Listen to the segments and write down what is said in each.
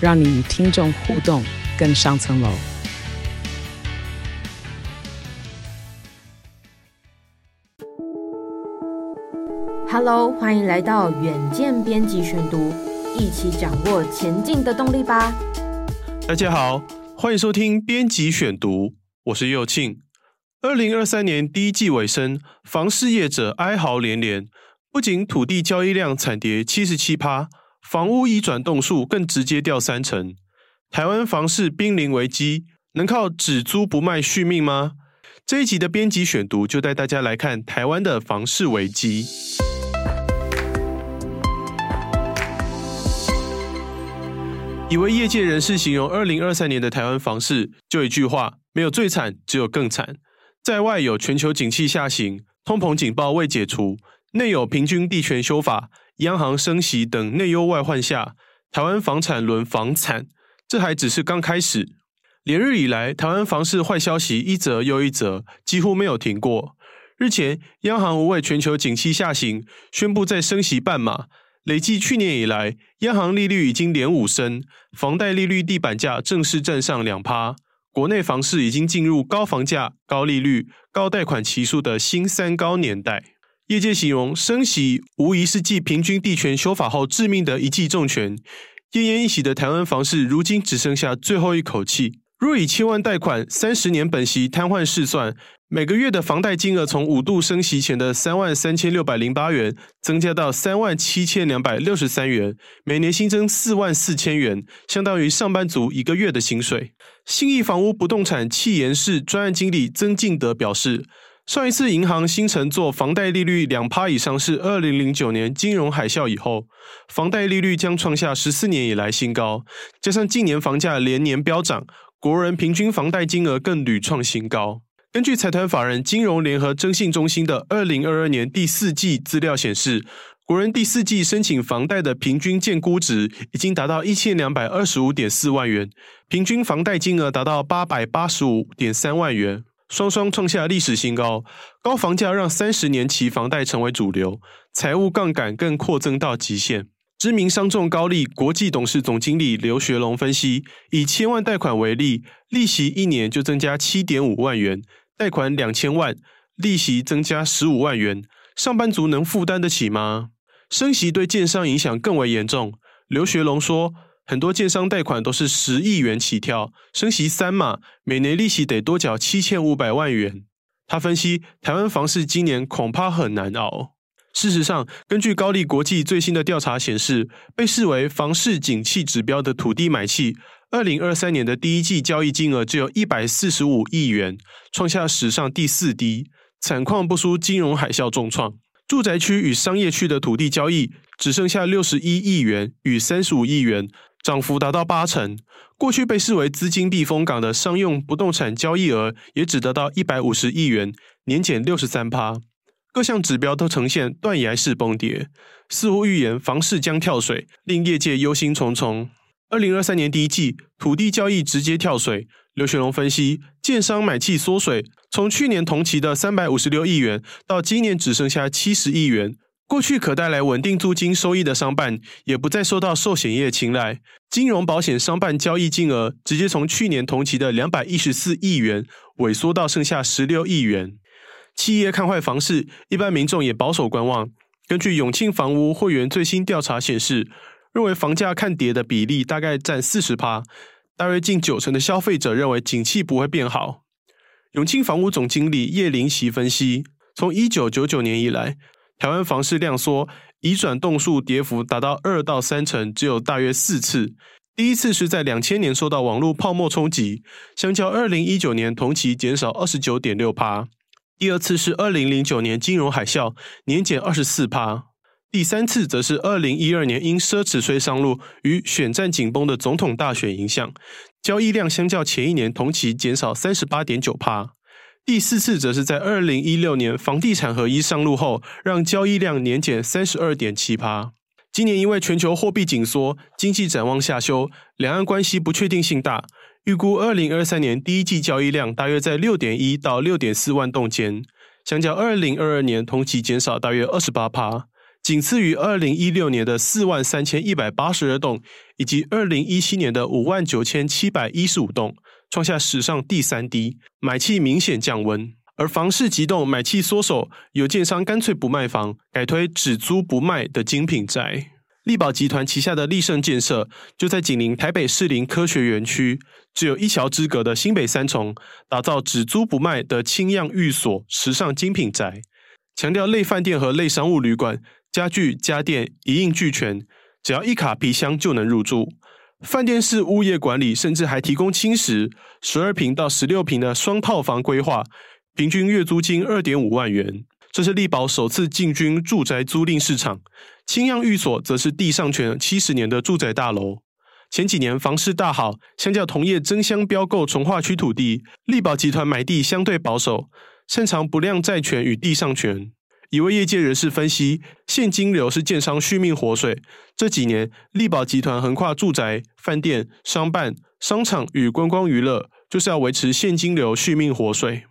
让你与听众互动更上层楼。Hello，欢迎来到远见编辑选读，一起掌握前进的动力吧。大家好，欢迎收听编辑选读，我是佑庆。二零二三年第一季尾声，房事业者哀嚎连连。不仅土地交易量惨跌七十七趴，房屋已转栋数更直接掉三成。台湾房市濒临危机，能靠只租不卖续命吗？这一集的编辑选读就带大家来看台湾的房市危机。一位业界人士形容二零二三年的台湾房市，就一句话：没有最惨，只有更惨。在外有全球景气下行，通膨警报未解除。内有平均地权修法、央行升息等内忧外患下，台湾房产沦房惨，这还只是刚开始。连日以来，台湾房市坏消息一则又一则，几乎没有停过。日前，央行无畏全球景气下行，宣布再升息半码。累计去年以来，央行利率已经连五升，房贷利率地板价正式站上两趴。国内房市已经进入高房价、高利率、高贷款期数的新三高年代。业界形容升息无疑是继平均地权修法后致命的一记重拳，奄奄一息的台湾房市如今只剩下最后一口气。若以千万贷款、三十年本息瘫痪试算，每个月的房贷金额从五度升息前的三万三千六百零八元，增加到三万七千两百六十三元，每年新增四万四千元，相当于上班族一个月的薪水。信义房屋不动产企研室专案经理曾敬德表示。上一次银行新承做房贷利率两趴以上是二零零九年金融海啸以后，房贷利率将创下十四年以来新高。加上近年房价连年飙涨，国人平均房贷金额更屡创新高。根据财团法人金融联合征信中心的二零二二年第四季资料显示，国人第四季申请房贷的平均建估值已经达到一千两百二十五点四万元，平均房贷金额达到八百八十五点三万元。双双创下历史新高，高房价让三十年期房贷成为主流，财务杠杆更扩增到极限。知名商仲高利国际董事总经理刘学龙分析，以千万贷款为例，利息一年就增加七点五万元，贷款两千万，利息增加十五万元，上班族能负担得起吗？升息对建商影响更为严重。刘学龙说。很多建商贷款都是十亿元起跳，升息三码，每年利息得多缴七千五百万元。他分析，台湾房市今年恐怕很难熬。事实上，根据高利国际最新的调查显示，被视为房市景气指标的土地买气，二零二三年的第一季交易金额只有一百四十五亿元，创下史上第四低，惨况不输金融海啸重创。住宅区与商业区的土地交易只剩下六十一亿元与三十五亿元。涨幅达到八成，过去被视为资金避风港的商用不动产交易额也只得到一百五十亿元，年减六十三趴，各项指标都呈现断崖式崩跌，似乎预言房市将跳水，令业界忧心忡忡。二零二三年第一季土地交易直接跳水，刘学龙分析，建商买气缩水，从去年同期的三百五十六亿元，到今年只剩下七十亿元。过去可带来稳定租金收益的商办，也不再受到寿险业青睐。金融保险商办交易金额直接从去年同期的两百一十四亿元萎缩到剩下十六亿元。企业看坏房市，一般民众也保守观望。根据永庆房屋会员最新调查显示，认为房价看跌的比例大概占四十趴，大约近九成的消费者认为景气不会变好。永庆房屋总经理叶林奇分析，从一九九九年以来。台湾房市量缩，移转栋数跌幅达到二到三成，只有大约四次。第一次是在两千年受到网络泡沫冲击，相较二零一九年同期减少二十九点六趴。第二次是二零零九年金融海啸，年减二十四趴。第三次则是二零一二年因奢侈税上路与选战紧绷的总统大选影响，交易量相较前一年同期减少三十八点九趴。第四次则是在二零一六年房地产合一上路后，让交易量年减三十二点七趴。今年因为全球货币紧缩、经济展望下修、两岸关系不确定性大，预估二零二三年第一季交易量大约在六点一到六点四万栋间，相较二零二二年同期减少大约二十八趴，仅次于二零一六年的四万三千一百八十二栋，以及二零一七年的五万九千七百一十五栋，创下史上第三低，买气明显降温。而房市急冻，买气缩手，有建商干脆不卖房，改推只租不卖的精品宅。力宝集团旗下的力盛建设就在紧邻台北士林科学园区，只有一桥之隔的新北三重，打造只租不卖的轻样寓所时尚精品宅，强调类饭店和类商务旅馆，家具家电一应俱全，只要一卡皮箱就能入住。饭店式物业管理，甚至还提供轻食，十二平到十六平的双套房规划。平均月租金二点五万元，这是力宝首次进军住宅租赁市场。青漾寓所则是地上权七十年的住宅大楼。前几年房市大好，相较同业争相标购从化区土地，力宝集团买地相对保守，擅长不良债权与地上权。一位业界人士分析，现金流是建商续命活水。这几年，力宝集团横跨住宅、饭店、商办、商场与观光娱乐，就是要维持现金流续命活水。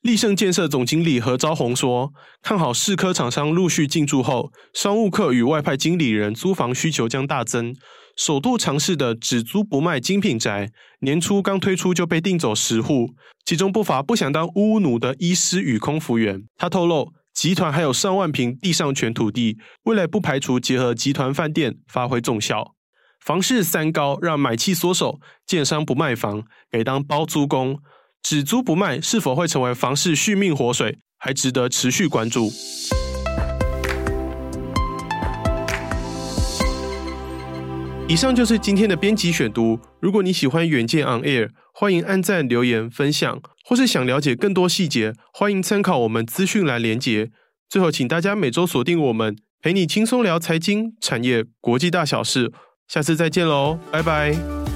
力盛建设总经理何昭宏说：“看好市科厂商陆续进驻后，商务客与外派经理人租房需求将大增。首度尝试的只租不卖精品宅，年初刚推出就被订走十户，其中不乏不想当屋奴的医师与空服员。”他透露，集团还有上万坪地上权土地，未来不排除结合集团饭店发挥重效。房市三高让买气缩手，建商不卖房，给当包租公。只租不卖是否会成为房市续命活水，还值得持续关注。以上就是今天的编辑选读。如果你喜欢远见 On Air，欢迎按赞、留言、分享，或是想了解更多细节，欢迎参考我们资讯栏连结。最后，请大家每周锁定我们，陪你轻松聊财经、产业、国际大小事。下次再见喽，拜拜。